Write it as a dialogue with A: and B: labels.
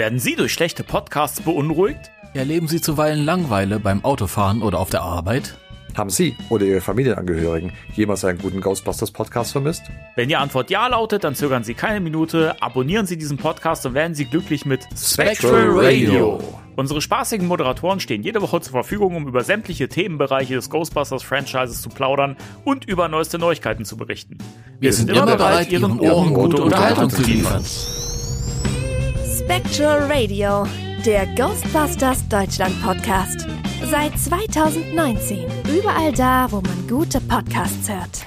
A: Werden Sie durch schlechte Podcasts beunruhigt?
B: Erleben Sie zuweilen Langweile beim Autofahren oder auf der Arbeit?
C: Haben Sie oder Ihre Familienangehörigen jemals einen guten Ghostbusters Podcast vermisst?
A: Wenn die Antwort ja lautet, dann zögern Sie keine Minute, abonnieren Sie diesen Podcast und werden Sie glücklich mit
C: Spectral Radio.
A: Unsere spaßigen Moderatoren stehen jede Woche zur Verfügung, um über sämtliche Themenbereiche des Ghostbusters Franchises zu plaudern und über neueste Neuigkeiten zu berichten.
B: Wir sind immer bereit, Ihren Ohren gute Unterhaltung zu liefern.
D: Spectral Radio, der Ghostbusters Deutschland Podcast. Seit 2019. Überall da, wo man gute Podcasts hört.